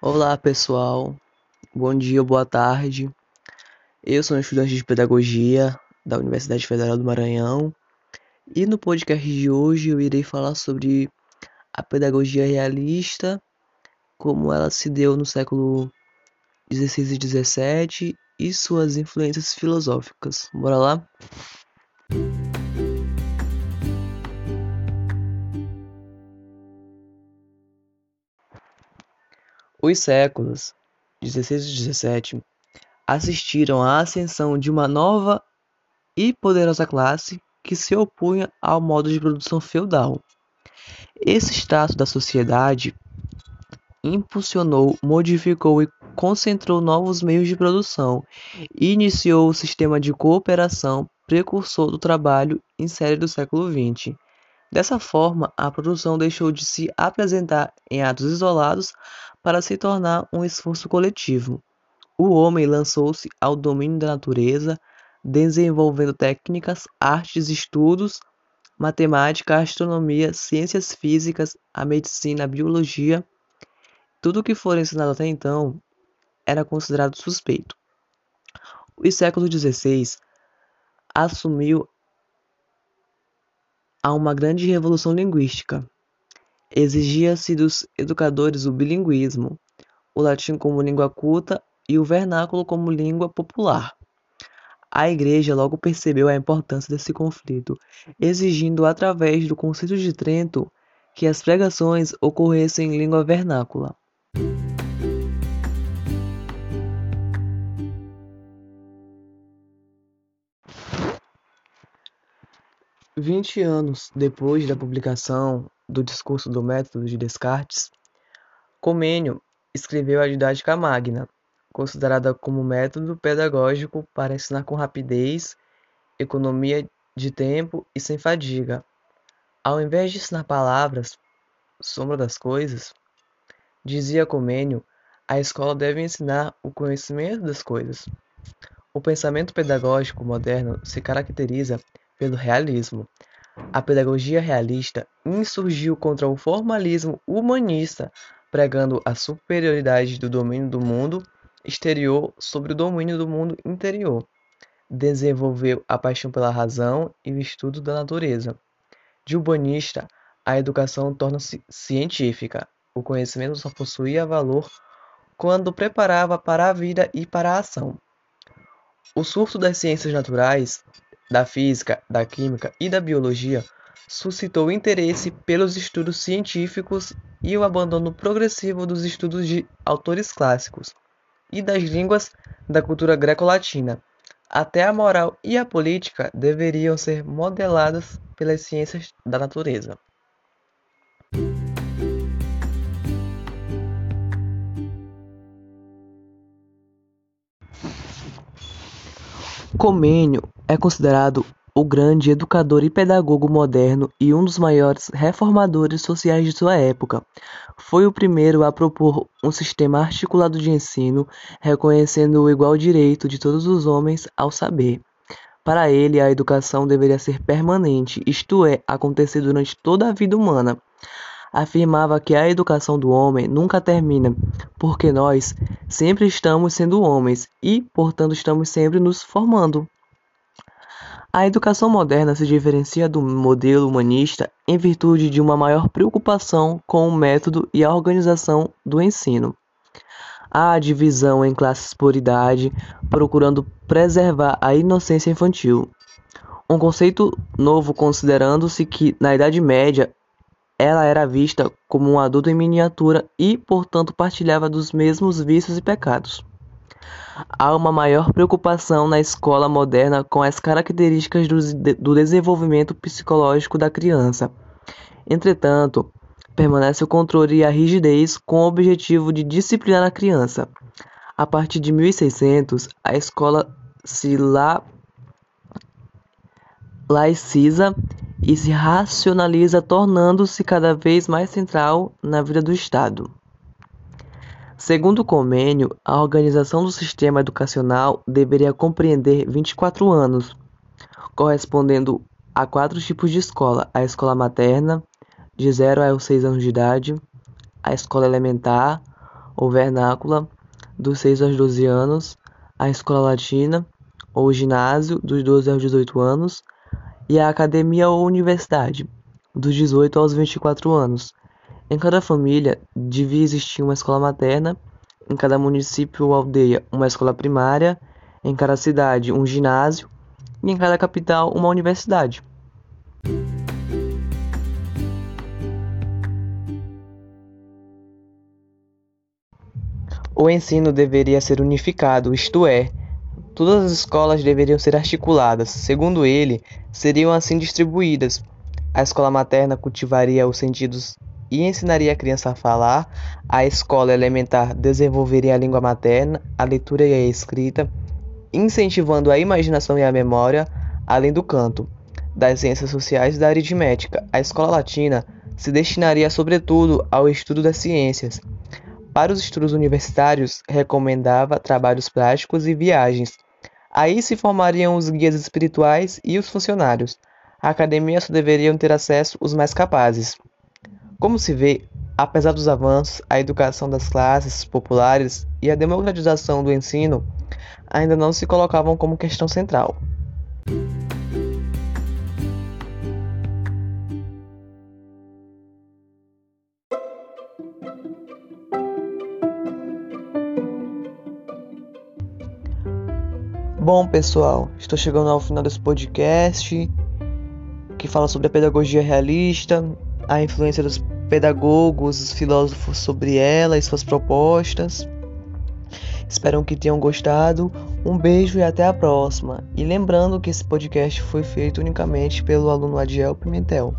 Olá, pessoal. Bom dia, boa tarde. Eu sou um estudante de pedagogia da Universidade Federal do Maranhão e no podcast de hoje eu irei falar sobre a pedagogia realista, como ela se deu no século 16 e 17 e suas influências filosóficas. Bora lá? Os séculos 16 e 17 assistiram à ascensão de uma nova e poderosa classe que se opunha ao modo de produção feudal. Esse status da sociedade impulsionou, modificou e concentrou novos meios de produção e iniciou o sistema de cooperação precursor do trabalho em série do século XX. Dessa forma, a produção deixou de se apresentar em atos isolados para se tornar um esforço coletivo. O homem lançou-se ao domínio da natureza, desenvolvendo técnicas, artes, estudos, matemática, astronomia, ciências físicas, a medicina, a biologia. Tudo o que for ensinado até então era considerado suspeito. O século XVI assumiu a uma grande revolução linguística. Exigia-se dos educadores o bilinguismo, o latim como língua culta e o vernáculo como língua popular. A Igreja logo percebeu a importância desse conflito, exigindo através do Conselho de Trento que as pregações ocorressem em língua vernácula. Vinte anos depois da publicação do Discurso do Método de Descartes, Comênio escreveu a Didática Magna, considerada como método pedagógico para ensinar com rapidez, economia de tempo e sem fadiga. Ao invés de ensinar palavras, sombra das coisas, dizia Comênio, a escola deve ensinar o conhecimento das coisas. O pensamento pedagógico moderno se caracteriza pelo realismo. A pedagogia realista insurgiu contra o formalismo humanista, pregando a superioridade do domínio do mundo exterior sobre o domínio do mundo interior. Desenvolveu a paixão pela razão e o estudo da natureza. De urbanista, a educação torna-se científica. O conhecimento só possuía valor quando preparava para a vida e para a ação. O surto das ciências naturais da física, da química e da biologia suscitou interesse pelos estudos científicos e o abandono progressivo dos estudos de autores clássicos e das línguas da cultura greco-latina. Até a moral e a política deveriam ser modeladas pelas ciências da natureza. Comênio é considerado o grande educador e pedagogo moderno e um dos maiores reformadores sociais de sua época. Foi o primeiro a propor um sistema articulado de ensino, reconhecendo o igual direito de todos os homens ao saber. Para ele, a educação deveria ser permanente, isto é, acontecer durante toda a vida humana. Afirmava que a educação do homem nunca termina, porque nós sempre estamos sendo homens e, portanto, estamos sempre nos formando. A educação moderna se diferencia do modelo humanista em virtude de uma maior preocupação com o método e a organização do ensino. Há a divisão em classes por idade, procurando preservar a inocência infantil. Um conceito novo considerando-se que, na Idade Média, ela era vista como um adulto em miniatura e, portanto, partilhava dos mesmos vícios e pecados. Há uma maior preocupação na escola moderna com as características do desenvolvimento psicológico da criança. Entretanto, permanece o controle e a rigidez com o objetivo de disciplinar a criança. A partir de 1600, a escola se la... laiciza e se racionaliza, tornando-se cada vez mais central na vida do Estado. Segundo o convênio, a organização do sistema educacional deveria compreender 24 anos, correspondendo a quatro tipos de escola: a escola materna, de 0 aos 6 anos de idade, a escola elementar, ou vernácula, dos 6 aos 12 anos, a escola latina, ou ginásio, dos 12 aos 18 anos, e a academia ou universidade, dos 18 aos 24 anos. Em cada família devia existir uma escola materna, em cada município ou aldeia uma escola primária, em cada cidade um ginásio e em cada capital uma universidade. O ensino deveria ser unificado, isto é, todas as escolas deveriam ser articuladas. Segundo ele, seriam assim distribuídas. A escola materna cultivaria os sentidos e ensinaria a criança a falar, a escola elementar desenvolveria a língua materna, a leitura e a escrita, incentivando a imaginação e a memória, além do canto, das ciências sociais e da aritmética. A escola latina se destinaria sobretudo ao estudo das ciências. Para os estudos universitários, recomendava trabalhos práticos e viagens. Aí se formariam os guias espirituais e os funcionários. A academia só deveriam ter acesso os mais capazes. Como se vê, apesar dos avanços, a educação das classes populares e a democratização do ensino ainda não se colocavam como questão central. Bom, pessoal, estou chegando ao final desse podcast que fala sobre a pedagogia realista, a influência dos pedagogos, os filósofos sobre ela e suas propostas. Espero que tenham gostado. Um beijo e até a próxima. E lembrando que esse podcast foi feito unicamente pelo aluno Adiel Pimentel.